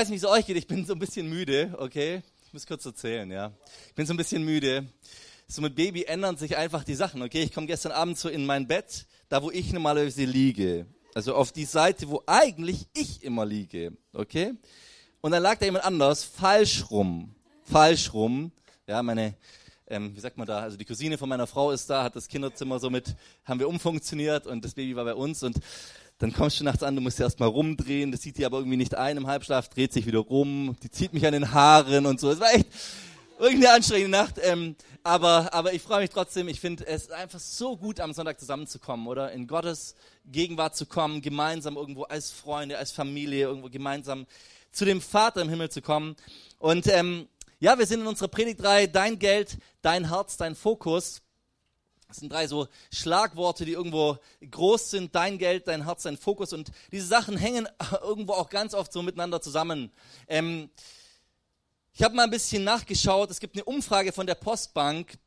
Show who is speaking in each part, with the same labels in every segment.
Speaker 1: weiß nicht, wie es euch geht, ich bin so ein bisschen müde, okay? Ich muss kurz erzählen, ja. Ich bin so ein bisschen müde. So mit Baby ändern sich einfach die Sachen, okay? Ich komme gestern Abend so in mein Bett, da wo ich normalerweise liege. Also auf die Seite, wo eigentlich ich immer liege, okay? Und dann lag da jemand anders falsch rum. Falsch rum. Ja, meine, ähm, wie sagt man da, also die Cousine von meiner Frau ist da, hat das Kinderzimmer somit, haben wir umfunktioniert und das Baby war bei uns und dann kommst du nachts an, du musst erst mal rumdrehen, das sieht die aber irgendwie nicht ein im Halbschlaf, dreht sich wieder rum, die zieht mich an den Haaren und so. Es war echt irgendwie eine anstrengende Nacht, ähm, aber, aber ich freue mich trotzdem. Ich finde es einfach so gut, am Sonntag zusammenzukommen, oder? In Gottes Gegenwart zu kommen, gemeinsam irgendwo als Freunde, als Familie, irgendwo gemeinsam zu dem Vater im Himmel zu kommen. Und ähm, ja, wir sind in unserer Predigtreihe Dein Geld, dein Herz, dein Fokus. Das sind drei so Schlagworte, die irgendwo groß sind. Dein Geld, dein Herz, dein Fokus. Und diese Sachen hängen irgendwo auch ganz oft so miteinander zusammen. Ähm, ich habe mal ein bisschen nachgeschaut. Es gibt eine Umfrage von der Postbank.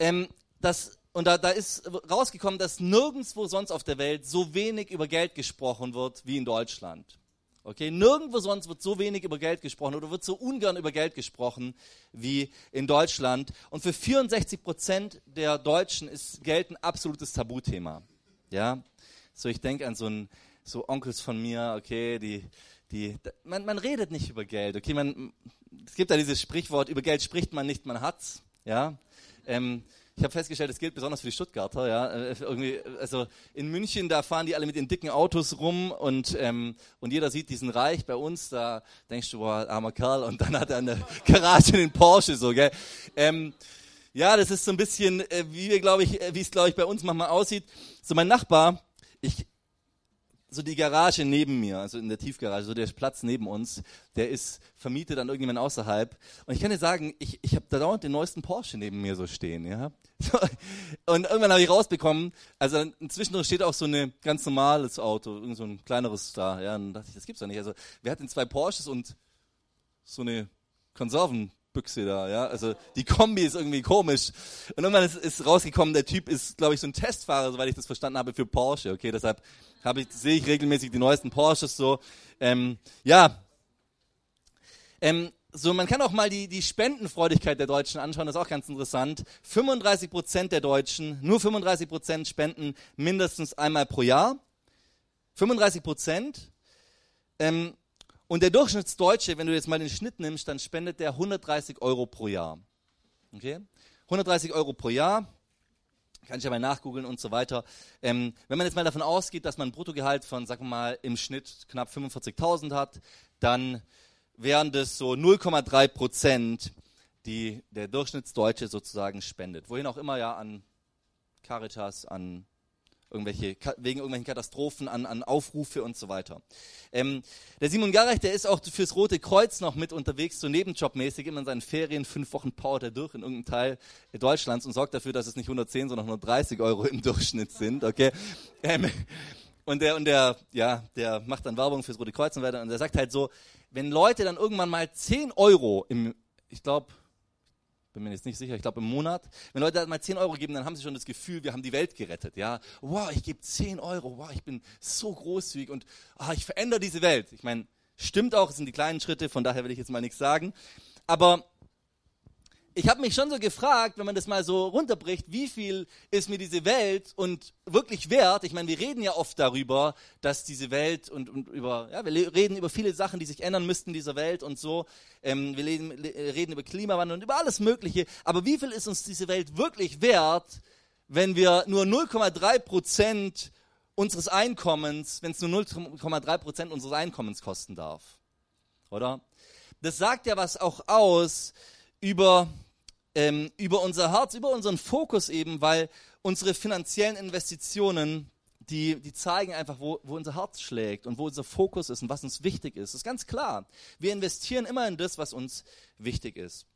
Speaker 1: Ähm, das, und da, da ist rausgekommen, dass nirgendwo sonst auf der Welt so wenig über Geld gesprochen wird wie in Deutschland. Okay, nirgendwo sonst wird so wenig über Geld gesprochen oder wird so ungern über Geld gesprochen wie in Deutschland. Und für 64 Prozent der Deutschen ist Geld ein absolutes Tabuthema. Ja, so ich denke an so ein so Onkels von mir, okay, die die man, man redet nicht über Geld. Okay, man es gibt da dieses Sprichwort über Geld spricht man nicht, man hat's. Ja, ähm, ich habe festgestellt, das gilt besonders für die Stuttgarter. Ja, äh, irgendwie, also in München, da fahren die alle mit den dicken Autos rum und ähm, und jeder sieht diesen Reich. Bei uns, da denkst du, boah, armer Kerl, und dann hat er eine Garage in den Porsche so, gell? Ähm, ja, das ist so ein bisschen, äh, wie wir, glaube ich, äh, wie es glaube ich bei uns manchmal aussieht. So mein Nachbar, ich so die Garage neben mir, also in der Tiefgarage, so der Platz neben uns, der ist vermietet an irgendjemand außerhalb. Und ich kann dir sagen, ich, ich habe da dauernd den neuesten Porsche neben mir so stehen, ja. Und irgendwann habe ich rausbekommen, also inzwischen steht auch so ein ganz normales Auto, irgend so ein kleineres da, ja. Und dachte ich, das gibt's doch nicht. Also wir hatten zwei Porsches und so eine Konservenbüchse da, ja. Also die Kombi ist irgendwie komisch. Und irgendwann ist, ist rausgekommen, der Typ ist, glaube ich, so ein Testfahrer, soweit ich das verstanden habe, für Porsche. Okay, deshalb ich, sehe ich regelmäßig die neuesten Porsches so. Ähm, ja. Ähm, so, man kann auch mal die, die Spendenfreudigkeit der Deutschen anschauen, das ist auch ganz interessant. 35 Prozent der Deutschen, nur 35 Prozent spenden mindestens einmal pro Jahr. 35 Prozent. Ähm, und der Durchschnittsdeutsche, wenn du jetzt mal den Schnitt nimmst, dann spendet der 130 Euro pro Jahr. Okay? 130 Euro pro Jahr. Kann ich ja mal nachgoogeln und so weiter. Ähm, wenn man jetzt mal davon ausgeht, dass man ein Bruttogehalt von, sagen wir mal, im Schnitt knapp 45.000 hat, dann wären das so 0,3 Prozent, die der Durchschnittsdeutsche sozusagen spendet. Wohin auch immer ja an Caritas, an irgendwelche, wegen irgendwelchen Katastrophen, an, an Aufrufe und so weiter. Ähm, der Simon Garech, der ist auch fürs Rote Kreuz noch mit unterwegs, so nebenjobmäßig, immer in seinen Ferien, fünf Wochen powert er durch in irgendeinem Teil Deutschlands und sorgt dafür, dass es nicht 110, sondern 130 Euro im Durchschnitt sind, okay. Ähm, und der, und der, ja, der macht dann Werbung fürs Rote Kreuz und weiter und der sagt halt so, wenn Leute dann irgendwann mal 10 Euro im, ich glaube, bin mir jetzt nicht sicher, ich glaube im Monat. Wenn Leute mal 10 Euro geben, dann haben sie schon das Gefühl, wir haben die Welt gerettet. Ja, wow, ich gebe 10 Euro, wow, ich bin so großzügig und ah, ich verändere diese Welt. Ich meine, stimmt auch, es sind die kleinen Schritte, von daher will ich jetzt mal nichts sagen. Aber ich habe mich schon so gefragt, wenn man das mal so runterbricht, wie viel ist mir diese Welt und wirklich wert? Ich meine, wir reden ja oft darüber, dass diese Welt und, und über, ja, wir reden über viele Sachen, die sich ändern müssten in dieser Welt und so. Ähm, wir reden, reden über Klimawandel und über alles Mögliche. Aber wie viel ist uns diese Welt wirklich wert, wenn wir nur 0,3 Prozent unseres Einkommens, wenn es nur 0,3 Prozent unseres Einkommens kosten darf? Oder? Das sagt ja was auch aus über ähm, über unser Herz, über unseren Fokus eben, weil unsere finanziellen Investitionen, die, die zeigen einfach, wo, wo unser Herz schlägt und wo unser Fokus ist und was uns wichtig ist. Das ist ganz klar. Wir investieren immer in das, was uns wichtig ist.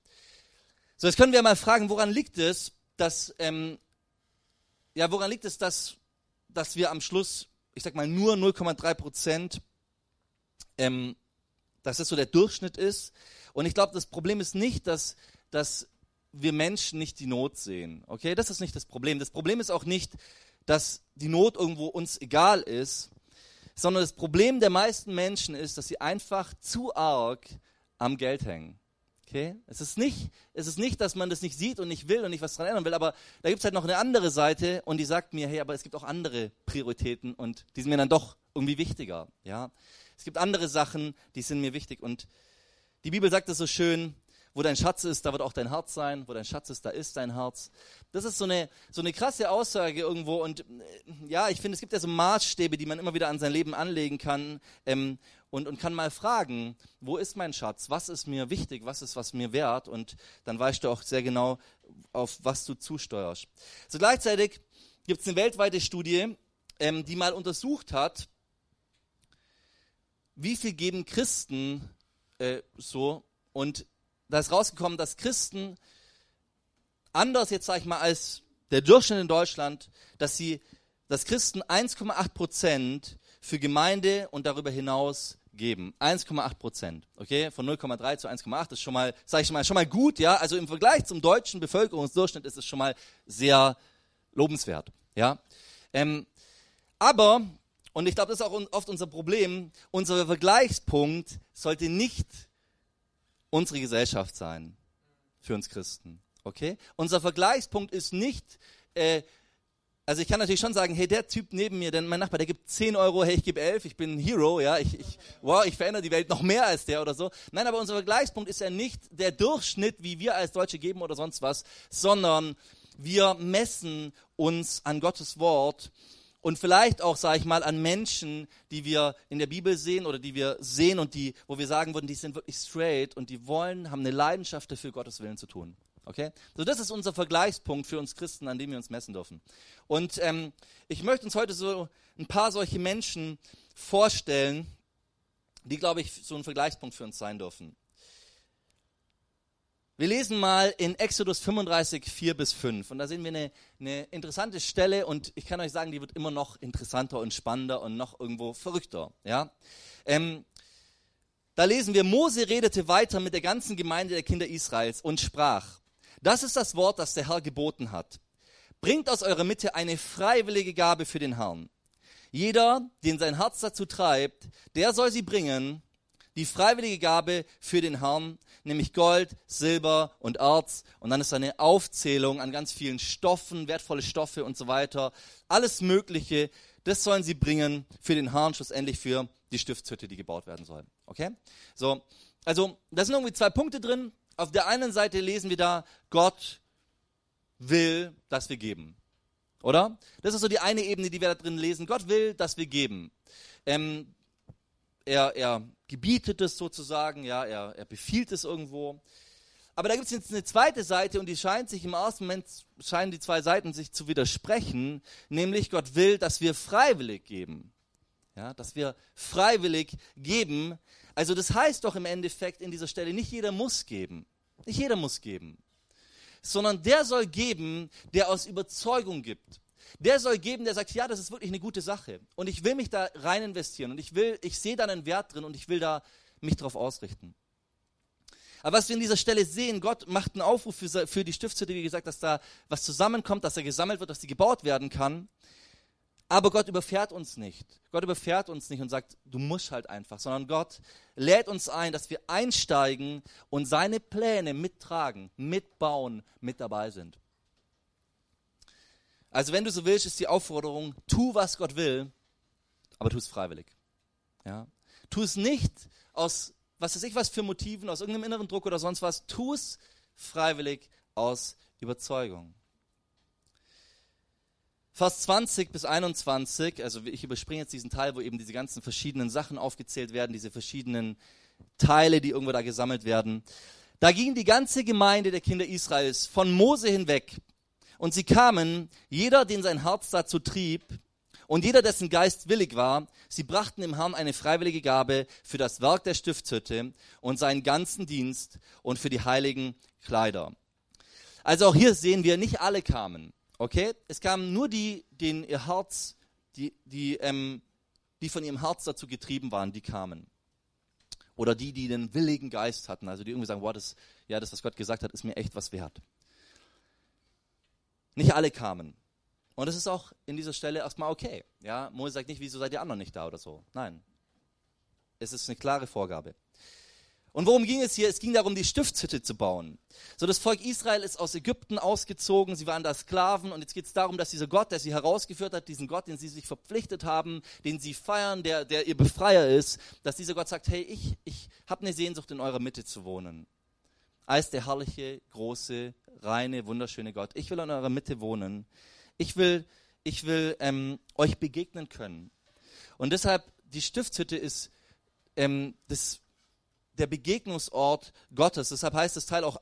Speaker 1: So, jetzt können wir mal fragen, woran liegt es, dass, ähm, ja, woran liegt es, dass, dass wir am Schluss, ich sag mal, nur 0,3 Prozent, ähm, dass das so der Durchschnitt ist. Und ich glaube, das Problem ist nicht, dass, dass wir Menschen nicht die Not sehen. Okay, das ist nicht das Problem. Das Problem ist auch nicht, dass die Not irgendwo uns egal ist, sondern das Problem der meisten Menschen ist, dass sie einfach zu arg am Geld hängen. Okay? Es ist nicht, es ist nicht, dass man das nicht sieht und nicht will und nicht was dran ändern will, aber da gibt es halt noch eine andere Seite und die sagt mir, hey, aber es gibt auch andere Prioritäten und die sind mir dann doch irgendwie wichtiger. Ja? Es gibt andere Sachen, die sind mir wichtig und die Bibel sagt es so schön, wo dein Schatz ist, da wird auch dein Herz sein. Wo dein Schatz ist, da ist dein Herz. Das ist so eine, so eine krasse Aussage irgendwo. Und äh, ja, ich finde, es gibt ja so Maßstäbe, die man immer wieder an sein Leben anlegen kann ähm, und, und kann mal fragen, wo ist mein Schatz? Was ist mir wichtig? Was ist was mir wert? Und dann weißt du auch sehr genau, auf was du zusteuerst. So gleichzeitig gibt es eine weltweite Studie, ähm, die mal untersucht hat, wie viel geben Christen äh, so und da ist rausgekommen, dass Christen anders jetzt sage ich mal als der Durchschnitt in Deutschland, dass sie, dass Christen 1,8 Prozent für Gemeinde und darüber hinaus geben. 1,8 Prozent, okay? Von 0,3 zu 1,8 ist schon mal, sage ich mal, schon mal gut, ja? Also im Vergleich zum deutschen Bevölkerungsdurchschnitt ist es schon mal sehr lobenswert, ja? Ähm, aber, und ich glaube, das ist auch oft unser Problem, unser Vergleichspunkt sollte nicht unsere Gesellschaft sein für uns Christen. Okay? Unser Vergleichspunkt ist nicht, äh, also ich kann natürlich schon sagen, hey, der Typ neben mir, denn mein Nachbar, der gibt 10 Euro, hey, ich gebe 11, ich bin ein Hero, ja, ich, ich, wow, ich verändere die Welt noch mehr als der oder so. Nein, aber unser Vergleichspunkt ist ja nicht der Durchschnitt, wie wir als Deutsche geben oder sonst was, sondern wir messen uns an Gottes Wort und vielleicht auch, sage ich mal, an Menschen, die wir in der Bibel sehen oder die wir sehen und die, wo wir sagen würden, die sind wirklich straight und die wollen, haben eine Leidenschaft dafür, Gottes Willen zu tun. Okay? So, das ist unser Vergleichspunkt für uns Christen, an dem wir uns messen dürfen. Und ähm, ich möchte uns heute so ein paar solche Menschen vorstellen, die, glaube ich, so ein Vergleichspunkt für uns sein dürfen. Wir lesen mal in Exodus 35, 4 bis 5. Und da sehen wir eine, eine, interessante Stelle und ich kann euch sagen, die wird immer noch interessanter und spannender und noch irgendwo verrückter. Ja? Ähm, da lesen wir, Mose redete weiter mit der ganzen Gemeinde der Kinder Israels und sprach, das ist das Wort, das der Herr geboten hat. Bringt aus eurer Mitte eine freiwillige Gabe für den Herrn. Jeder, den sein Herz dazu treibt, der soll sie bringen, die freiwillige Gabe für den Herrn, nämlich Gold, Silber und Erz. Und dann ist eine Aufzählung an ganz vielen Stoffen, wertvolle Stoffe und so weiter. Alles Mögliche, das sollen sie bringen für den Herrn, schlussendlich für die Stiftshütte, die gebaut werden soll. Okay? So, also, da sind irgendwie zwei Punkte drin. Auf der einen Seite lesen wir da, Gott will, dass wir geben. Oder? Das ist so die eine Ebene, die wir da drin lesen. Gott will, dass wir geben. Ähm, er, er gebietet es sozusagen, ja, er, er befiehlt es irgendwo. Aber da gibt es jetzt eine zweite Seite und die scheint sich im ersten Moment, scheinen die zwei Seiten sich zu widersprechen, nämlich Gott will, dass wir freiwillig geben. Ja, dass wir freiwillig geben. Also das heißt doch im Endeffekt in dieser Stelle, nicht jeder muss geben. Nicht jeder muss geben. Sondern der soll geben, der aus Überzeugung gibt der soll geben, der sagt, ja, das ist wirklich eine gute Sache. Und ich will mich da rein investieren und ich will, ich sehe da einen Wert drin und ich will da mich drauf ausrichten. Aber was wir in dieser Stelle sehen, Gott macht einen Aufruf für, für die Stiftshütte, wie gesagt, dass da was zusammenkommt, dass er gesammelt wird, dass die gebaut werden kann. Aber Gott überfährt uns nicht. Gott überfährt uns nicht und sagt, du musst halt einfach, sondern Gott lädt uns ein, dass wir einsteigen und seine Pläne mittragen, mitbauen, mit dabei sind. Also wenn du so willst, ist die Aufforderung, tu, was Gott will, aber tu es freiwillig. Ja? Tu es nicht aus, was weiß ich was für Motiven, aus irgendeinem inneren Druck oder sonst was. Tu es freiwillig aus Überzeugung. Vers 20 bis 21, also ich überspringe jetzt diesen Teil, wo eben diese ganzen verschiedenen Sachen aufgezählt werden, diese verschiedenen Teile, die irgendwo da gesammelt werden. Da ging die ganze Gemeinde der Kinder Israels von Mose hinweg und sie kamen, jeder, den sein Herz dazu trieb, und jeder, dessen Geist willig war, sie brachten dem Herrn eine freiwillige Gabe für das Werk der Stiftshütte und seinen ganzen Dienst und für die heiligen Kleider. Also auch hier sehen wir, nicht alle kamen. Okay? Es kamen nur die, denen ihr Herz, die, die, ähm, die von ihrem Herz dazu getrieben waren, die kamen. Oder die, die den willigen Geist hatten, also die irgendwie sagen, wow, das, ja, das, was Gott gesagt hat, ist mir echt was wert. Nicht alle kamen. Und das ist auch in dieser Stelle erstmal okay. Ja, Mose sagt nicht, wieso seid ihr anderen nicht da oder so. Nein. Es ist eine klare Vorgabe. Und worum ging es hier? Es ging darum, die Stiftshütte zu bauen. So, das Volk Israel ist aus Ägypten ausgezogen, sie waren da Sklaven und jetzt geht es darum, dass dieser Gott, der sie herausgeführt hat, diesen Gott, den sie sich verpflichtet haben, den sie feiern, der, der ihr Befreier ist, dass dieser Gott sagt, hey, ich, ich habe eine Sehnsucht, in eurer Mitte zu wohnen. Als der herrliche, große, reine, wunderschöne Gott. Ich will in eurer Mitte wohnen. Ich will, ich will ähm, euch begegnen können. Und deshalb, die Stiftshütte ist ähm, das der Begegnungsort Gottes. Deshalb heißt das Teil auch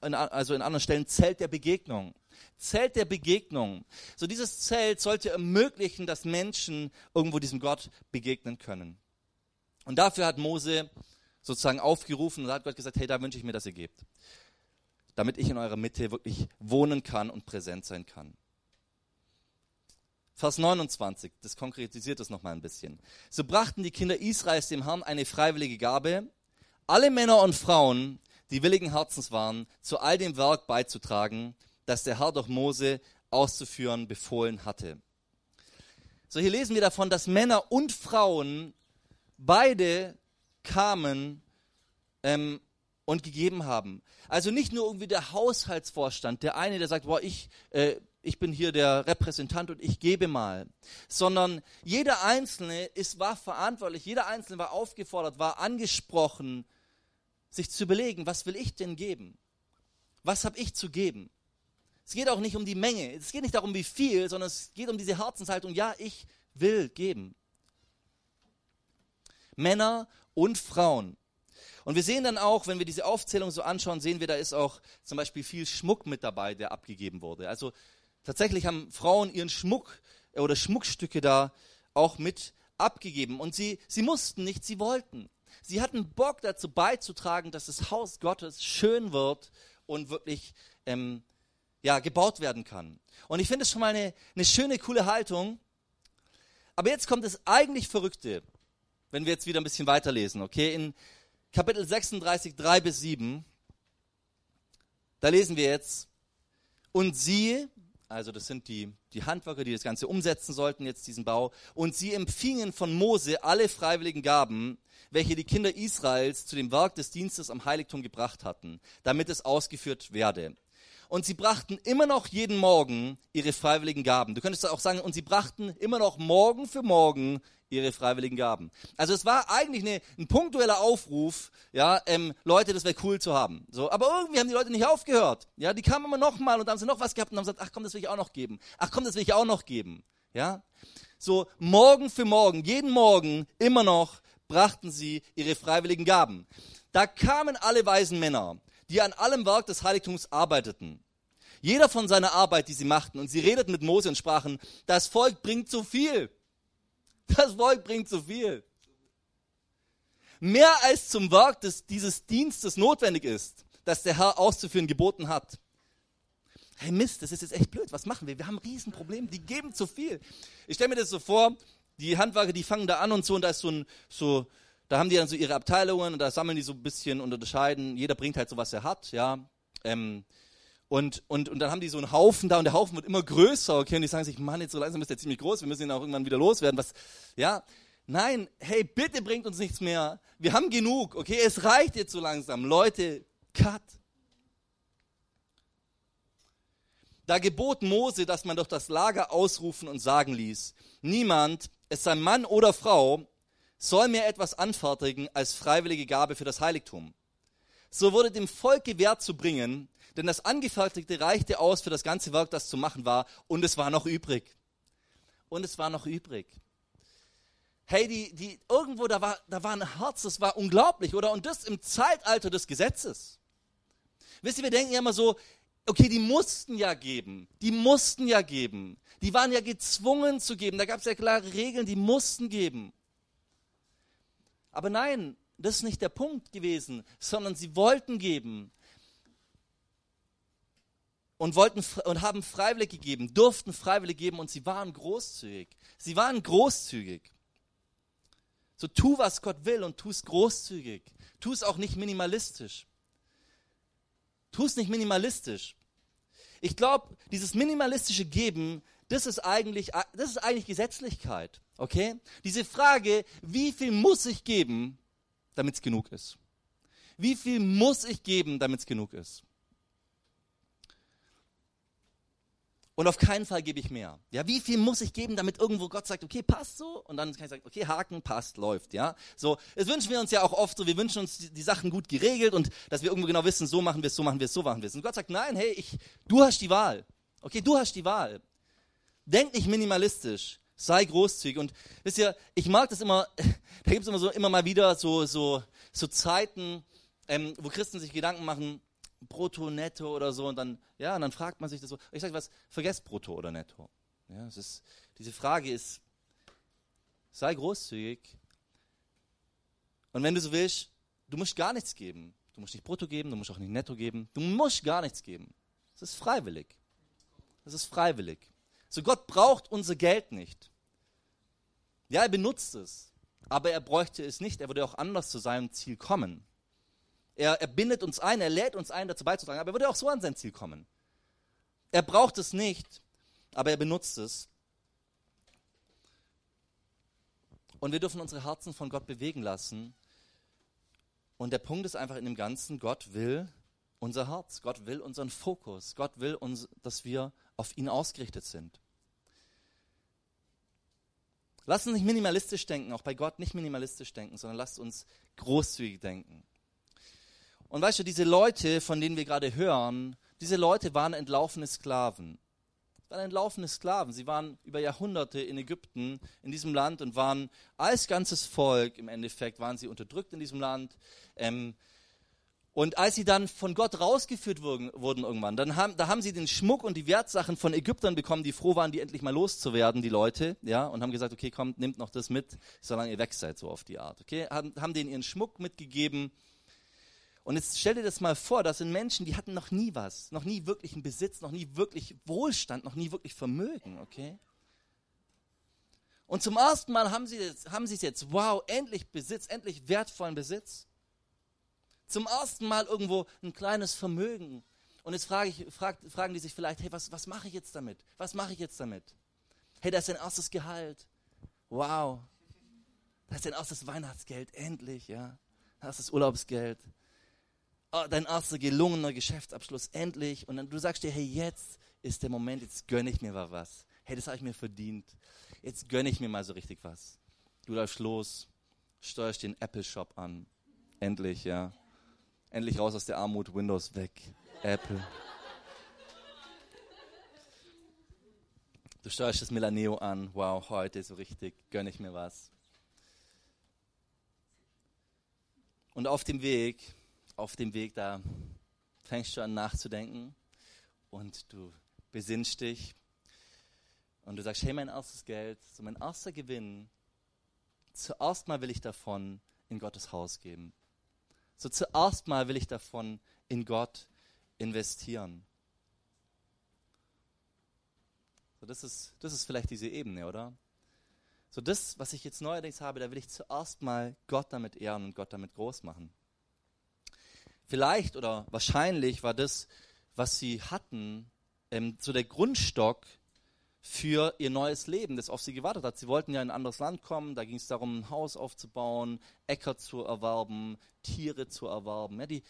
Speaker 1: also in anderen Stellen Zelt der Begegnung. Zelt der Begegnung. So dieses Zelt sollte ermöglichen, dass Menschen irgendwo diesem Gott begegnen können. Und dafür hat Mose sozusagen aufgerufen und hat Gott gesagt, hey, da wünsche ich mir, dass ihr gebt. Damit ich in eurer Mitte wirklich wohnen kann und präsent sein kann. Vers 29, das konkretisiert das nochmal ein bisschen. So brachten die Kinder Israels dem Herrn eine freiwillige Gabe alle Männer und Frauen, die willigen Herzens waren, zu all dem Werk beizutragen, das der Herr durch Mose auszuführen befohlen hatte. So, hier lesen wir davon, dass Männer und Frauen beide kamen ähm, und gegeben haben. Also nicht nur irgendwie der Haushaltsvorstand, der eine, der sagt, boah, ich, äh, ich bin hier der Repräsentant und ich gebe mal, sondern jeder Einzelne ist, war verantwortlich, jeder Einzelne war aufgefordert, war angesprochen, sich zu überlegen, was will ich denn geben? Was habe ich zu geben? Es geht auch nicht um die Menge, es geht nicht darum, wie viel, sondern es geht um diese Herzenshaltung, ja, ich will geben. Männer und Frauen. Und wir sehen dann auch, wenn wir diese Aufzählung so anschauen, sehen wir, da ist auch zum Beispiel viel Schmuck mit dabei, der abgegeben wurde. Also tatsächlich haben Frauen ihren Schmuck oder Schmuckstücke da auch mit abgegeben. Und sie, sie mussten nicht, sie wollten. Sie hatten Bock dazu beizutragen, dass das Haus Gottes schön wird und wirklich ähm, ja, gebaut werden kann. Und ich finde es schon mal eine, eine schöne, coole Haltung. Aber jetzt kommt das eigentlich Verrückte, wenn wir jetzt wieder ein bisschen weiterlesen, okay? In Kapitel 36, 3 bis 7, da lesen wir jetzt, und siehe, also das sind die, die Handwerker, die das Ganze umsetzen sollten, jetzt diesen Bau, und sie empfingen von Mose alle freiwilligen Gaben, welche die Kinder Israels zu dem Werk des Dienstes am Heiligtum gebracht hatten, damit es ausgeführt werde. Und sie brachten immer noch jeden Morgen ihre freiwilligen Gaben. Du könntest auch sagen, und sie brachten immer noch morgen für morgen ihre freiwilligen Gaben. Also es war eigentlich eine, ein punktueller Aufruf, ja, ähm, Leute, das wäre cool zu haben. So, aber irgendwie haben die Leute nicht aufgehört. Ja, die kamen immer noch mal und haben sie noch was gehabt und haben gesagt, ach komm, das will ich auch noch geben. Ach komm, das will ich auch noch geben. Ja, so morgen für morgen, jeden Morgen immer noch brachten sie ihre freiwilligen Gaben. Da kamen alle weisen Männer, die an allem Werk des Heiligtums arbeiteten. Jeder von seiner Arbeit, die sie machten, und sie redeten mit Mose und sprachen, das Volk bringt zu viel. Das Volk bringt zu viel. Mehr als zum Werk des, dieses Dienstes notwendig ist, das der Herr auszuführen geboten hat. Hey Mist, das ist jetzt echt blöd. Was machen wir? Wir haben ein Riesenproblem. Die geben zu viel. Ich stelle mir das so vor, die Handwerker, die fangen da an und so, und da ist so ein, so, da haben die dann so ihre Abteilungen und da sammeln die so ein bisschen und unterscheiden. Jeder bringt halt so, was er hat, ja. Ähm, und, und, und dann haben die so einen Haufen da und der Haufen wird immer größer, okay, und die sagen sich, Mann, jetzt so langsam ist der ziemlich groß, wir müssen ihn auch irgendwann wieder loswerden, was, ja. Nein, hey, bitte bringt uns nichts mehr. Wir haben genug, okay, es reicht jetzt so langsam. Leute, cut. Da gebot Mose, dass man doch das Lager ausrufen und sagen ließ, niemand, es sei Mann oder Frau, soll mir etwas anfertigen als freiwillige Gabe für das Heiligtum. So wurde dem Volk gewährt zu bringen, denn das Angefertigte reichte aus für das ganze Werk, das zu machen war, und es war noch übrig. Und es war noch übrig. Hey, die, die, irgendwo, da war, da war ein Herz, das war unglaublich, oder? Und das im Zeitalter des Gesetzes. Wisst ihr, wir denken ja immer so, okay, die mussten ja geben, die mussten ja geben, die waren ja gezwungen zu geben, da gab es ja klare Regeln, die mussten geben. Aber nein, das ist nicht der Punkt gewesen, sondern sie wollten geben und wollten und haben freiwillig gegeben, durften freiwillig geben und sie waren großzügig. Sie waren großzügig. So tu, was Gott will und tu es großzügig. Tu es auch nicht minimalistisch. Tu es nicht minimalistisch. Ich glaube, dieses minimalistische Geben, das ist eigentlich, das ist eigentlich Gesetzlichkeit. Okay? Diese Frage, wie viel muss ich geben, damit es genug ist? Wie viel muss ich geben, damit es genug ist? Und auf keinen Fall gebe ich mehr. Ja, wie viel muss ich geben, damit irgendwo Gott sagt, okay, passt so? Und dann kann ich sagen, okay, Haken, passt, läuft, ja. So, es wünschen wir uns ja auch oft so, wir wünschen uns die, die Sachen gut geregelt und dass wir irgendwo genau wissen, so machen wir es, so machen wir es, so machen wir es. Und Gott sagt, nein, hey, ich, du hast die Wahl. Okay, du hast die Wahl. Denk nicht minimalistisch. Sei großzügig. Und wisst ihr, ich mag das immer, da gibt es immer so, immer mal wieder so, so, so Zeiten, ähm, wo Christen sich Gedanken machen, brutto, netto oder so und dann, ja, und dann fragt man sich das so. Ich sage was, vergesst brutto oder netto. Ja, es ist, diese Frage ist, sei großzügig. Und wenn du so willst, du musst gar nichts geben. Du musst nicht brutto geben, du musst auch nicht netto geben. Du musst gar nichts geben. Es ist freiwillig. Es ist freiwillig. So Gott braucht unser Geld nicht. Ja, er benutzt es, aber er bräuchte es nicht. Er würde auch anders zu seinem Ziel kommen. Er, er bindet uns ein, er lädt uns ein, dazu beizutragen, aber er würde auch so an sein Ziel kommen. Er braucht es nicht, aber er benutzt es. Und wir dürfen unsere Herzen von Gott bewegen lassen. Und der Punkt ist einfach in dem Ganzen, Gott will unser Herz, Gott will unseren Fokus, Gott will, uns, dass wir auf ihn ausgerichtet sind. Lasst uns nicht minimalistisch denken, auch bei Gott nicht minimalistisch denken, sondern lasst uns großzügig denken. Und weißt du, diese Leute, von denen wir gerade hören, diese Leute waren entlaufene Sklaven. Sie waren entlaufene Sklaven. Sie waren über Jahrhunderte in Ägypten, in diesem Land und waren als ganzes Volk im Endeffekt, waren sie unterdrückt in diesem Land. Ähm, und als sie dann von Gott rausgeführt wurden, wurden irgendwann, dann haben, da haben sie den Schmuck und die Wertsachen von Ägyptern bekommen, die froh waren, die endlich mal loszuwerden, die Leute, ja, und haben gesagt, okay, kommt, nehmt noch das mit, solange ihr weg seid, so auf die Art, okay, haben, haben denen ihren Schmuck mitgegeben und jetzt stell dir das mal vor, das sind Menschen, die hatten noch nie was, noch nie wirklich einen Besitz, noch nie wirklich Wohlstand, noch nie wirklich Vermögen, okay? Und zum ersten Mal haben sie, haben sie es jetzt, wow, endlich Besitz, endlich wertvollen Besitz. Zum ersten Mal irgendwo ein kleines Vermögen. Und jetzt frage ich, frag, fragen die sich vielleicht, hey, was, was mache ich jetzt damit? Was mache ich jetzt damit? Hey, da ist dein erstes Gehalt. Wow. Da ist dein erstes Weihnachtsgeld, endlich, ja. Da ist das Urlaubsgeld dein erster gelungener Geschäftsabschluss endlich. Und dann du sagst dir, hey, jetzt ist der Moment, jetzt gönne ich mir mal was. Hey, das habe ich mir verdient. Jetzt gönne ich mir mal so richtig was. Du läufst los, steuerst den Apple Shop an. Endlich, ja. Endlich raus aus der Armut, Windows weg. Apple. Du steuerst das Milaneo an. Wow, heute so richtig, gönne ich mir was. Und auf dem Weg auf dem Weg, da fängst du an nachzudenken und du besinnst dich und du sagst, hey, mein erstes Geld, so mein erster Gewinn, zuerst mal will ich davon in Gottes Haus geben. So zuerst mal will ich davon in Gott investieren. So, das, ist, das ist vielleicht diese Ebene, oder? So das, was ich jetzt neuerdings habe, da will ich zuerst mal Gott damit ehren und Gott damit groß machen. Vielleicht oder wahrscheinlich war das, was sie hatten, ähm, so der Grundstock für ihr neues Leben, das auf sie gewartet hat. Sie wollten ja in ein anderes Land kommen, da ging es darum, ein Haus aufzubauen, Äcker zu erwerben, Tiere zu erwerben. Ja, die,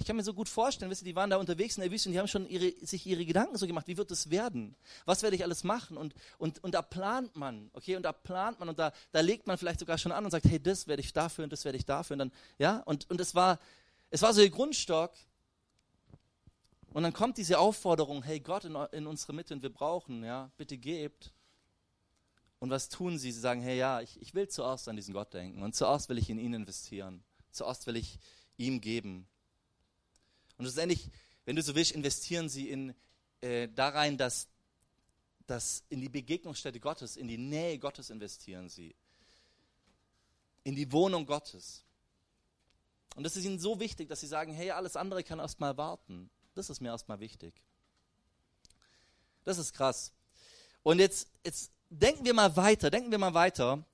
Speaker 1: ich kann mir so gut vorstellen, wisst ihr, die waren da unterwegs in der Wüste und die haben schon ihre, sich ihre Gedanken so gemacht, wie wird es werden? Was werde ich alles machen? Und, und, und da plant man, okay, und da plant man und da, da legt man vielleicht sogar schon an und sagt, hey, das werde ich dafür und das werde ich dafür. Und dann, ja, und, und es war, es war so der Grundstock. Und dann kommt diese Aufforderung, hey Gott in, in unsere Mitte und wir brauchen, ja, bitte gebt. Und was tun sie? Sie sagen, hey ja, ich, ich will zuerst an diesen Gott denken und zuerst will ich in ihn investieren. Zuerst will ich ihm geben. Und schlussendlich, wenn du so willst, investieren sie in, äh, da rein, dass, dass in die Begegnungsstätte Gottes, in die Nähe Gottes investieren sie. In die Wohnung Gottes. Und das ist ihnen so wichtig, dass sie sagen, hey, alles andere kann erstmal warten. Das ist mir erstmal wichtig. Das ist krass. Und jetzt, jetzt denken wir mal weiter, denken wir mal weiter.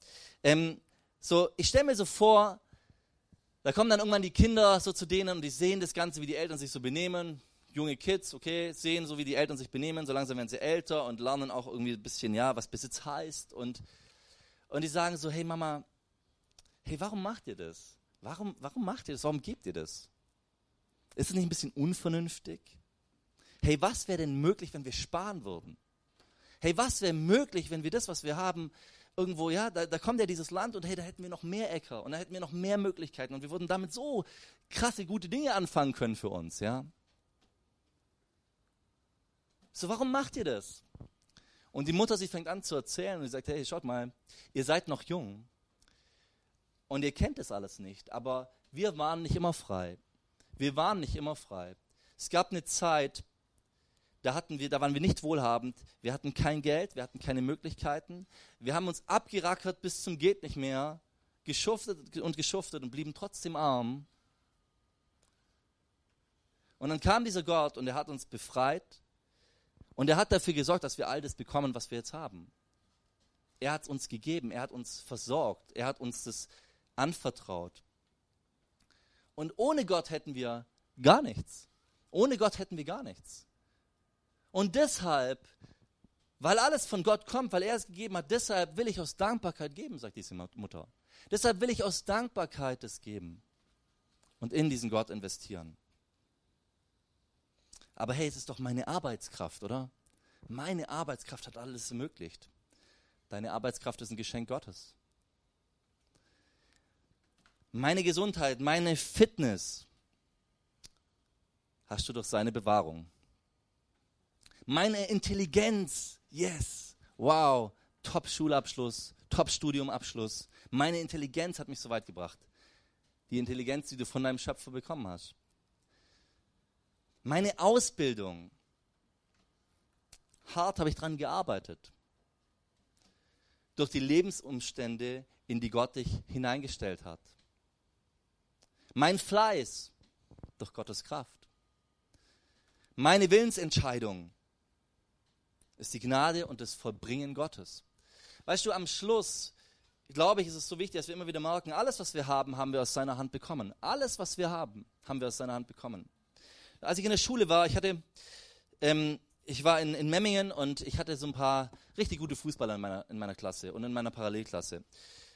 Speaker 1: Ähm, so, ich stelle mir so vor, da kommen dann irgendwann die Kinder so zu denen und die sehen das Ganze, wie die Eltern sich so benehmen. junge Kids, okay, sehen so, wie die Eltern sich benehmen, so langsam werden sie älter und lernen auch irgendwie ein bisschen, ja, was Besitz heißt. Und, und die sagen so, hey Mama, hey, warum macht ihr das? Warum, warum macht ihr das? Warum gebt ihr das? Ist es nicht ein bisschen unvernünftig? Hey, was wäre denn möglich, wenn wir sparen würden? Hey, was wäre möglich, wenn wir das, was wir haben, irgendwo, ja, da, da kommt ja dieses Land und hey, da hätten wir noch mehr Äcker und da hätten wir noch mehr Möglichkeiten und wir würden damit so krasse, gute Dinge anfangen können für uns, ja. So, warum macht ihr das? Und die Mutter, sie fängt an zu erzählen und sie sagt, hey, schaut mal, ihr seid noch jung und ihr kennt das alles nicht, aber wir waren nicht immer frei. Wir waren nicht immer frei. Es gab eine Zeit, da, hatten wir, da waren wir nicht wohlhabend, wir hatten kein Geld, wir hatten keine Möglichkeiten. Wir haben uns abgerackert bis zum geht nicht mehr, geschuftet und geschuftet und blieben trotzdem arm. Und dann kam dieser Gott und er hat uns befreit und er hat dafür gesorgt, dass wir all das bekommen, was wir jetzt haben. Er hat es uns gegeben, er hat uns versorgt, er hat uns das anvertraut. Und ohne Gott hätten wir gar nichts. Ohne Gott hätten wir gar nichts. Und deshalb, weil alles von Gott kommt, weil er es gegeben hat, deshalb will ich aus Dankbarkeit geben, sagt diese Mutter. Deshalb will ich aus Dankbarkeit es geben und in diesen Gott investieren. Aber hey, es ist doch meine Arbeitskraft, oder? Meine Arbeitskraft hat alles ermöglicht. Deine Arbeitskraft ist ein Geschenk Gottes. Meine Gesundheit, meine Fitness hast du durch seine Bewahrung. Meine Intelligenz, yes, wow, Top-Schulabschluss, Top-Studiumabschluss. Meine Intelligenz hat mich so weit gebracht. Die Intelligenz, die du von deinem Schöpfer bekommen hast. Meine Ausbildung. Hart habe ich dran gearbeitet. Durch die Lebensumstände, in die Gott dich hineingestellt hat. Mein Fleiß durch Gottes Kraft. Meine Willensentscheidung ist die Gnade und das Vollbringen Gottes. Weißt du, am Schluss, glaube ich, ist es so wichtig, dass wir immer wieder merken, alles, was wir haben, haben wir aus seiner Hand bekommen. Alles, was wir haben, haben wir aus seiner Hand bekommen. Als ich in der Schule war, ich hatte, ähm, ich war in, in Memmingen und ich hatte so ein paar richtig gute Fußballer in meiner, in meiner Klasse und in meiner Parallelklasse.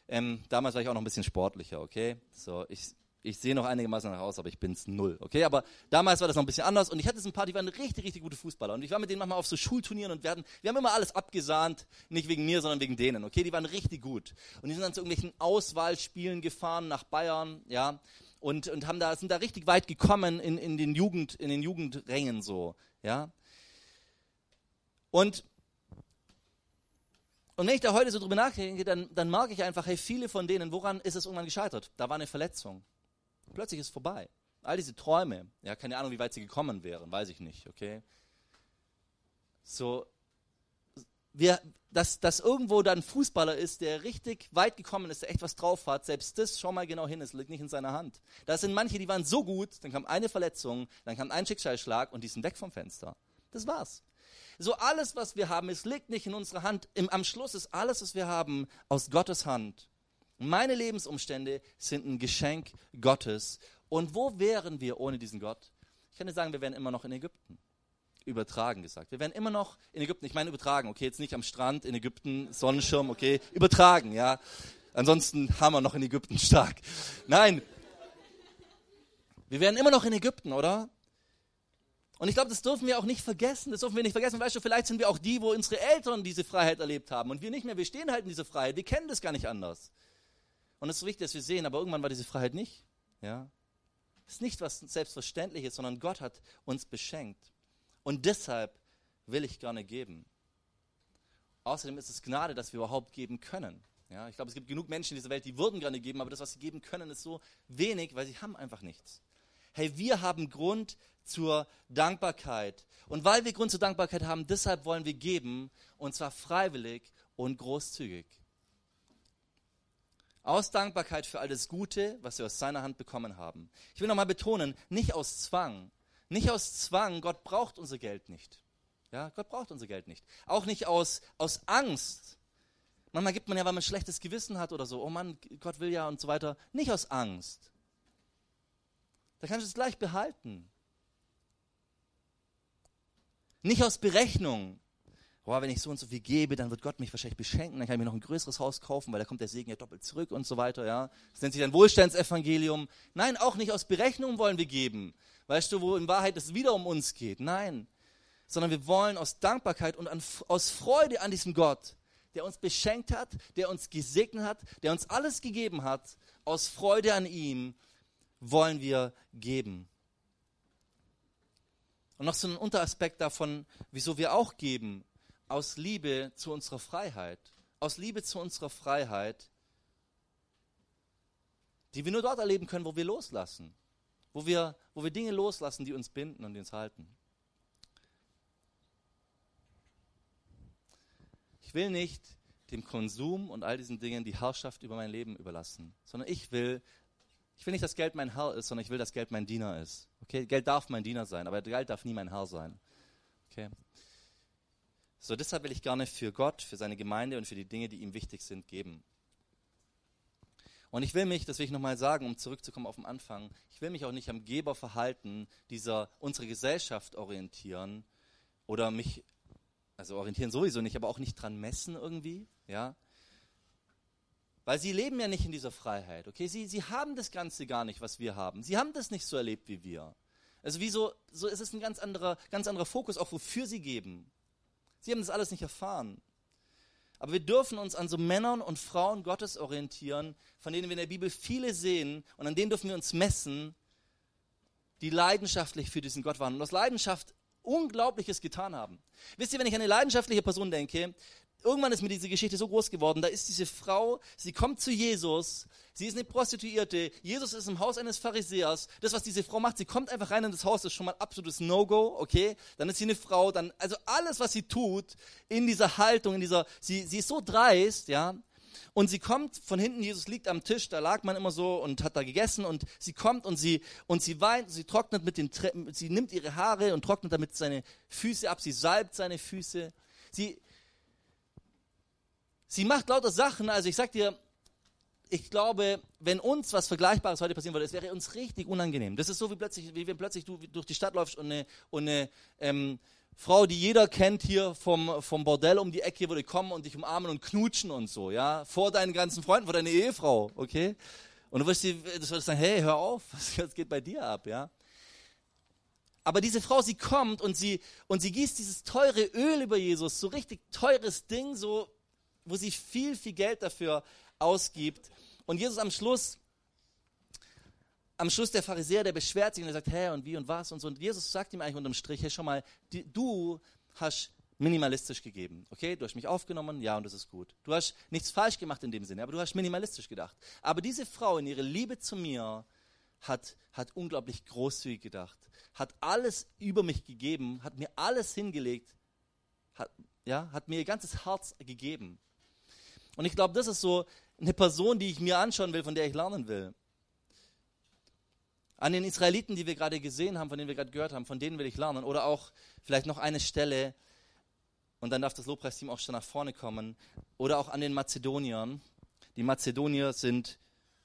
Speaker 1: Ähm, damals war ich auch noch ein bisschen sportlicher, okay? So, ich, ich sehe noch einigermaßen nach aus, aber ich bin's null, okay? Aber damals war das noch ein bisschen anders und ich hatte so ein paar, die waren richtig, richtig gute Fußballer und ich war mit denen manchmal auf so Schulturnieren und wir, hatten, wir haben immer alles abgesahnt, nicht wegen mir, sondern wegen denen, okay? Die waren richtig gut und die sind dann zu irgendwelchen Auswahlspielen gefahren nach Bayern, ja? Und, und haben da, sind da richtig weit gekommen in, in den Jugend, in den Jugendrängen so, ja? Und und wenn ich da heute so drüber nachdenke, dann, dann merke ich einfach, hey, viele von denen, woran ist es irgendwann gescheitert? Da war eine Verletzung. Plötzlich ist es vorbei. All diese Träume, ja, keine Ahnung, wie weit sie gekommen wären, weiß ich nicht, okay? So, wir, dass, dass irgendwo dann Fußballer ist, der richtig weit gekommen ist, der echt was drauf hat, selbst das, schau mal genau hin, es liegt nicht in seiner Hand. Da sind manche, die waren so gut, dann kam eine Verletzung, dann kam ein Schicksalsschlag und die sind weg vom Fenster. Das war's. So alles, was wir haben, es liegt nicht in unserer Hand. Im, am Schluss ist alles, was wir haben, aus Gottes Hand. Meine Lebensumstände sind ein Geschenk Gottes. Und wo wären wir ohne diesen Gott? Ich kann dir sagen, wir wären immer noch in Ägypten. Übertragen gesagt. Wir wären immer noch in Ägypten. Ich meine übertragen, okay, jetzt nicht am Strand in Ägypten, Sonnenschirm, okay, übertragen, ja. Ansonsten haben wir noch in Ägypten stark. Nein. Wir wären immer noch in Ägypten, oder? Und ich glaube, das dürfen wir auch nicht vergessen. Das dürfen wir nicht vergessen. Weißt du, vielleicht sind wir auch die, wo unsere Eltern diese Freiheit erlebt haben und wir nicht mehr. Wir stehen halt in dieser Freiheit. Wir kennen das gar nicht anders. Und es ist wichtig, dass wir sehen, aber irgendwann war diese Freiheit nicht. Ja? Es ist nicht was Selbstverständliches, sondern Gott hat uns beschenkt. Und deshalb will ich gerne geben. Außerdem ist es Gnade, dass wir überhaupt geben können. Ja, ich glaube, es gibt genug Menschen in dieser Welt, die würden gerne geben, aber das, was sie geben können, ist so wenig, weil sie haben einfach nichts. Hey, wir haben Grund zur Dankbarkeit. Und weil wir Grund zur Dankbarkeit haben, deshalb wollen wir geben, und zwar freiwillig und großzügig. Aus Dankbarkeit für all das Gute, was wir aus seiner Hand bekommen haben. Ich will nochmal betonen, nicht aus Zwang. Nicht aus Zwang, Gott braucht unser Geld nicht. Ja, Gott braucht unser Geld nicht. Auch nicht aus, aus Angst. Manchmal gibt man ja, weil man ein schlechtes Gewissen hat oder so, oh Mann, Gott will ja und so weiter. Nicht aus Angst. Da kannst du es gleich behalten. Nicht aus Berechnung. Boah, wenn ich so und so viel gebe, dann wird Gott mich wahrscheinlich beschenken, dann kann ich mir noch ein größeres Haus kaufen, weil da kommt der Segen ja doppelt zurück und so weiter, ja. Das nennt sich ein Wohlstandsevangelium. Nein, auch nicht aus Berechnung wollen wir geben. Weißt du, wo in Wahrheit es wieder um uns geht? Nein. Sondern wir wollen aus Dankbarkeit und an, aus Freude an diesem Gott, der uns beschenkt hat, der uns gesegnet hat, der uns alles gegeben hat, aus Freude an ihm wollen wir geben. Und noch so ein Unteraspekt davon, wieso wir auch geben, aus Liebe zu unserer Freiheit. Aus Liebe zu unserer Freiheit, die wir nur dort erleben können, wo wir loslassen. Wo wir, wo wir Dinge loslassen, die uns binden und die uns halten. Ich will nicht dem Konsum und all diesen Dingen die Herrschaft über mein Leben überlassen, sondern ich will, ich will nicht, dass Geld mein Herr ist, sondern ich will, dass Geld mein Diener ist. Okay, Geld darf mein Diener sein, aber Geld darf nie mein Herr sein. Okay. So, deshalb will ich gerne für Gott, für seine Gemeinde und für die Dinge, die ihm wichtig sind, geben. Und ich will mich, das will ich nochmal sagen, um zurückzukommen auf den Anfang, ich will mich auch nicht am Geberverhalten dieser, unserer Gesellschaft orientieren oder mich, also orientieren sowieso nicht, aber auch nicht dran messen irgendwie, ja. Weil sie leben ja nicht in dieser Freiheit, okay? Sie, sie haben das Ganze gar nicht, was wir haben. Sie haben das nicht so erlebt wie wir. Also wie so, so ist es ein ganz anderer, ganz anderer Fokus, auch wofür sie geben. Sie haben das alles nicht erfahren. Aber wir dürfen uns an so Männern und Frauen Gottes orientieren, von denen wir in der Bibel viele sehen und an denen dürfen wir uns messen, die leidenschaftlich für diesen Gott waren und aus Leidenschaft Unglaubliches getan haben. Wisst ihr, wenn ich an eine leidenschaftliche Person denke, irgendwann ist mir diese Geschichte so groß geworden, da ist diese Frau, sie kommt zu Jesus, sie ist eine Prostituierte, Jesus ist im Haus eines Pharisäers, das, was diese Frau macht, sie kommt einfach rein in das Haus, das ist schon mal absolutes No-Go, okay, dann ist sie eine Frau, dann, also alles, was sie tut, in dieser Haltung, in dieser, sie, sie ist so dreist, ja, und sie kommt von hinten, Jesus liegt am Tisch, da lag man immer so und hat da gegessen und sie kommt und sie, und sie weint, sie trocknet mit den, sie nimmt ihre Haare und trocknet damit seine Füße ab, sie salbt seine Füße, sie, Sie macht lauter Sachen, also ich sag dir, ich glaube, wenn uns was Vergleichbares heute passieren würde, es wäre uns richtig unangenehm. Das ist so wie plötzlich, wie wenn plötzlich du durch die Stadt läufst und eine, und eine ähm, Frau, die jeder kennt hier vom, vom Bordell um die Ecke, würde kommen und dich umarmen und knutschen und so, ja, vor deinen ganzen Freunden, vor deiner Ehefrau, okay? Und du das würdest sagen, hey, hör auf, was geht bei dir ab, ja? Aber diese Frau, sie kommt und sie, und sie gießt dieses teure Öl über Jesus, so richtig teures Ding, so wo sie viel, viel Geld dafür ausgibt. Und Jesus am Schluss, am Schluss der Pharisäer, der beschwert sich und er sagt, hä, und wie und was und so. Und Jesus sagt ihm eigentlich unterm Strich, hey, schau mal, du hast minimalistisch gegeben. Okay, du hast mich aufgenommen, ja, und das ist gut. Du hast nichts falsch gemacht in dem Sinne, aber du hast minimalistisch gedacht. Aber diese Frau in ihrer Liebe zu mir hat, hat unglaublich großzügig gedacht, hat alles über mich gegeben, hat mir alles hingelegt, hat, ja, hat mir ihr ganzes Herz gegeben. Und ich glaube, das ist so eine Person, die ich mir anschauen will, von der ich lernen will. An den Israeliten, die wir gerade gesehen haben, von denen wir gerade gehört haben, von denen will ich lernen. Oder auch vielleicht noch eine Stelle, und dann darf das Lobpreisteam auch schon nach vorne kommen. Oder auch an den Mazedoniern. Die Mazedonier sind,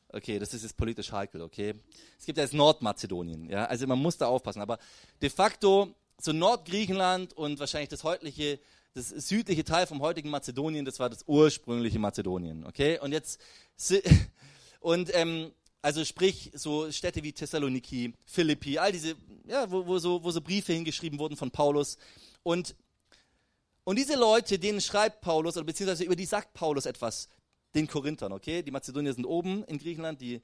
Speaker 1: okay, das ist jetzt politisch heikel, okay. Es gibt ja jetzt Nordmazedonien, ja, also man muss da aufpassen. Aber de facto, so Nordgriechenland und wahrscheinlich das heutige das südliche Teil vom heutigen Mazedonien, das war das ursprüngliche Mazedonien, okay? Und jetzt, und ähm, also sprich so Städte wie Thessaloniki, Philippi, all diese, ja, wo, wo, so, wo so Briefe hingeschrieben wurden von Paulus. Und, und diese Leute, denen schreibt Paulus, oder beziehungsweise über die sagt Paulus etwas, den Korinthern, okay? Die Mazedonier sind oben in Griechenland, die,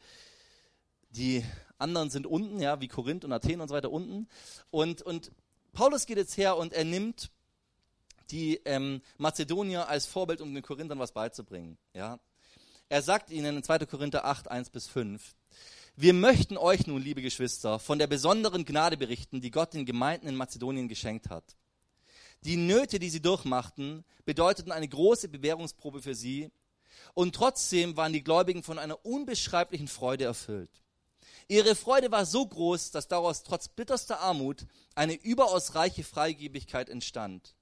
Speaker 1: die anderen sind unten, ja, wie Korinth und Athen und so weiter unten. Und, und Paulus geht jetzt her und er nimmt die ähm, Mazedonier als Vorbild, um den Korinthern was beizubringen. Ja? Er sagt ihnen in 2. Korinther 8, 1 bis 5, wir möchten euch nun, liebe Geschwister, von der besonderen Gnade berichten, die Gott den Gemeinden in Mazedonien geschenkt hat. Die Nöte, die sie durchmachten, bedeuteten eine große Bewährungsprobe für sie, und trotzdem waren die Gläubigen von einer unbeschreiblichen Freude erfüllt. Ihre Freude war so groß, dass daraus trotz bitterster Armut eine überaus reiche Freigebigkeit entstand.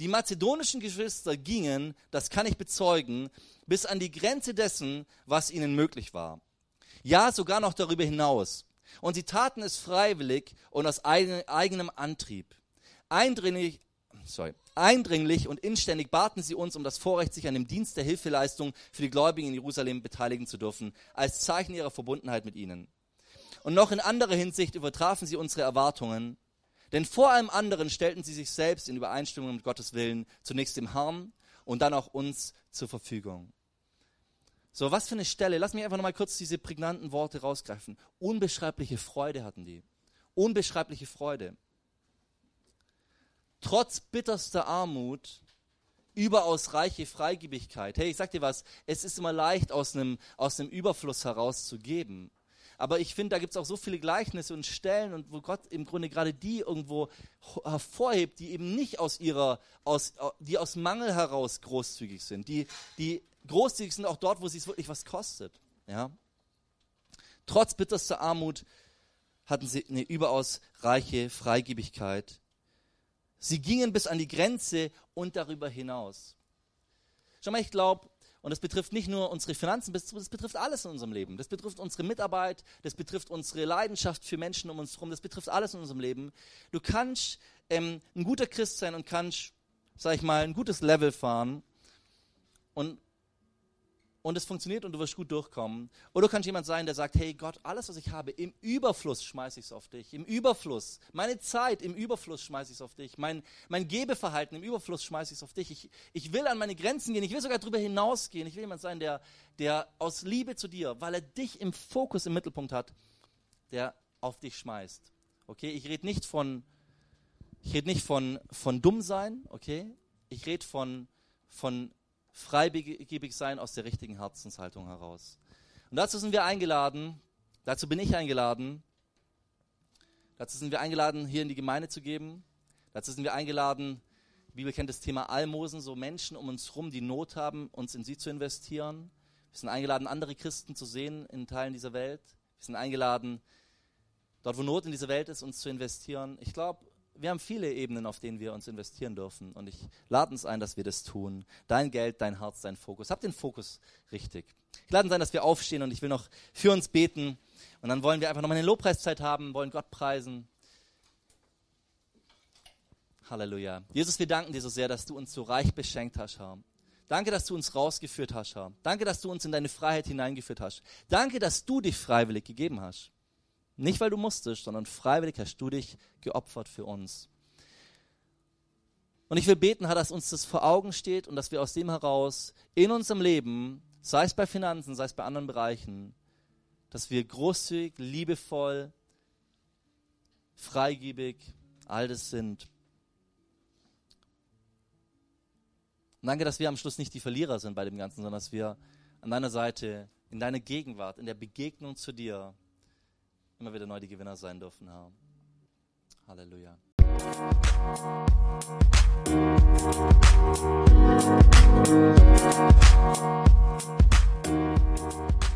Speaker 1: Die mazedonischen Geschwister gingen, das kann ich bezeugen, bis an die Grenze dessen, was ihnen möglich war. Ja, sogar noch darüber hinaus. Und sie taten es freiwillig und aus eigenem Antrieb. Eindringlich, sorry, eindringlich und inständig baten sie uns um das Vorrecht, sich an dem Dienst der Hilfeleistung für die Gläubigen in Jerusalem beteiligen zu dürfen, als Zeichen ihrer Verbundenheit mit ihnen. Und noch in anderer Hinsicht übertrafen sie unsere Erwartungen, denn vor allem anderen stellten sie sich selbst in Übereinstimmung mit Gottes Willen zunächst dem Herrn und dann auch uns zur Verfügung. So, was für eine Stelle. Lass mich einfach nochmal kurz diese prägnanten Worte rausgreifen. Unbeschreibliche Freude hatten die. Unbeschreibliche Freude. Trotz bitterster Armut, überaus reiche Freigebigkeit. Hey, ich sag dir was, es ist immer leicht, aus einem, aus einem Überfluss herauszugeben. Aber ich finde, da gibt es auch so viele Gleichnisse und Stellen und wo Gott im Grunde gerade die irgendwo hervorhebt, die eben nicht aus ihrer, aus, die aus Mangel heraus großzügig sind, die, die großzügig sind auch dort, wo es wirklich was kostet. Ja? Trotz bitterster Armut hatten sie eine überaus reiche Freigebigkeit. Sie gingen bis an die Grenze und darüber hinaus. Schau mal, ich glaube, und das betrifft nicht nur unsere Finanzen, das betrifft alles in unserem Leben. Das betrifft unsere Mitarbeit, das betrifft unsere Leidenschaft für Menschen um uns herum, das betrifft alles in unserem Leben. Du kannst ähm, ein guter Christ sein und kannst, sag ich mal, ein gutes Level fahren und und es funktioniert und du wirst gut durchkommen. Oder du kannst jemand sein, der sagt, hey Gott, alles, was ich habe, im Überfluss schmeiße ich es auf dich. Im Überfluss. Meine Zeit im Überfluss schmeiße ich es auf dich. Mein, mein Gebeverhalten im Überfluss schmeiße ich es auf dich. Ich, ich will an meine Grenzen gehen. Ich will sogar darüber hinausgehen. Ich will jemand sein, der, der aus Liebe zu dir, weil er dich im Fokus, im Mittelpunkt hat, der auf dich schmeißt. Okay? Ich rede nicht von, ich rede nicht von, von dumm sein, okay? Ich rede von, von freigebig sein aus der richtigen Herzenshaltung heraus. Und dazu sind wir eingeladen, dazu bin ich eingeladen, dazu sind wir eingeladen, hier in die Gemeinde zu geben, dazu sind wir eingeladen, die Bibel kennt das Thema Almosen, so Menschen um uns herum, die Not haben, uns in sie zu investieren. Wir sind eingeladen, andere Christen zu sehen in Teilen dieser Welt. Wir sind eingeladen, dort wo Not in dieser Welt ist, uns zu investieren. Ich glaube, wir haben viele Ebenen, auf denen wir uns investieren dürfen. Und ich lade uns ein, dass wir das tun. Dein Geld, dein Herz, dein Fokus. Hab den Fokus richtig. Ich lade uns ein, dass wir aufstehen und ich will noch für uns beten. Und dann wollen wir einfach nochmal eine Lobpreiszeit haben, wollen Gott preisen. Halleluja. Jesus, wir danken dir so sehr, dass du uns so reich beschenkt hast, Herr. Danke, dass du uns rausgeführt hast, Herr. Danke, dass du uns in deine Freiheit hineingeführt hast. Danke, dass du dich freiwillig gegeben hast. Nicht, weil du musstest, sondern freiwillig hast du dich geopfert für uns. Und ich will beten, Herr, dass uns das vor Augen steht und dass wir aus dem heraus in unserem Leben, sei es bei Finanzen, sei es bei anderen Bereichen, dass wir großzügig, liebevoll, freigebig, all das sind. Danke, dass wir am Schluss nicht die Verlierer sind bei dem Ganzen, sondern dass wir an deiner Seite, in deiner Gegenwart, in der Begegnung zu dir, immer wieder neu die Gewinner sein dürfen, Herr. Halleluja. Musik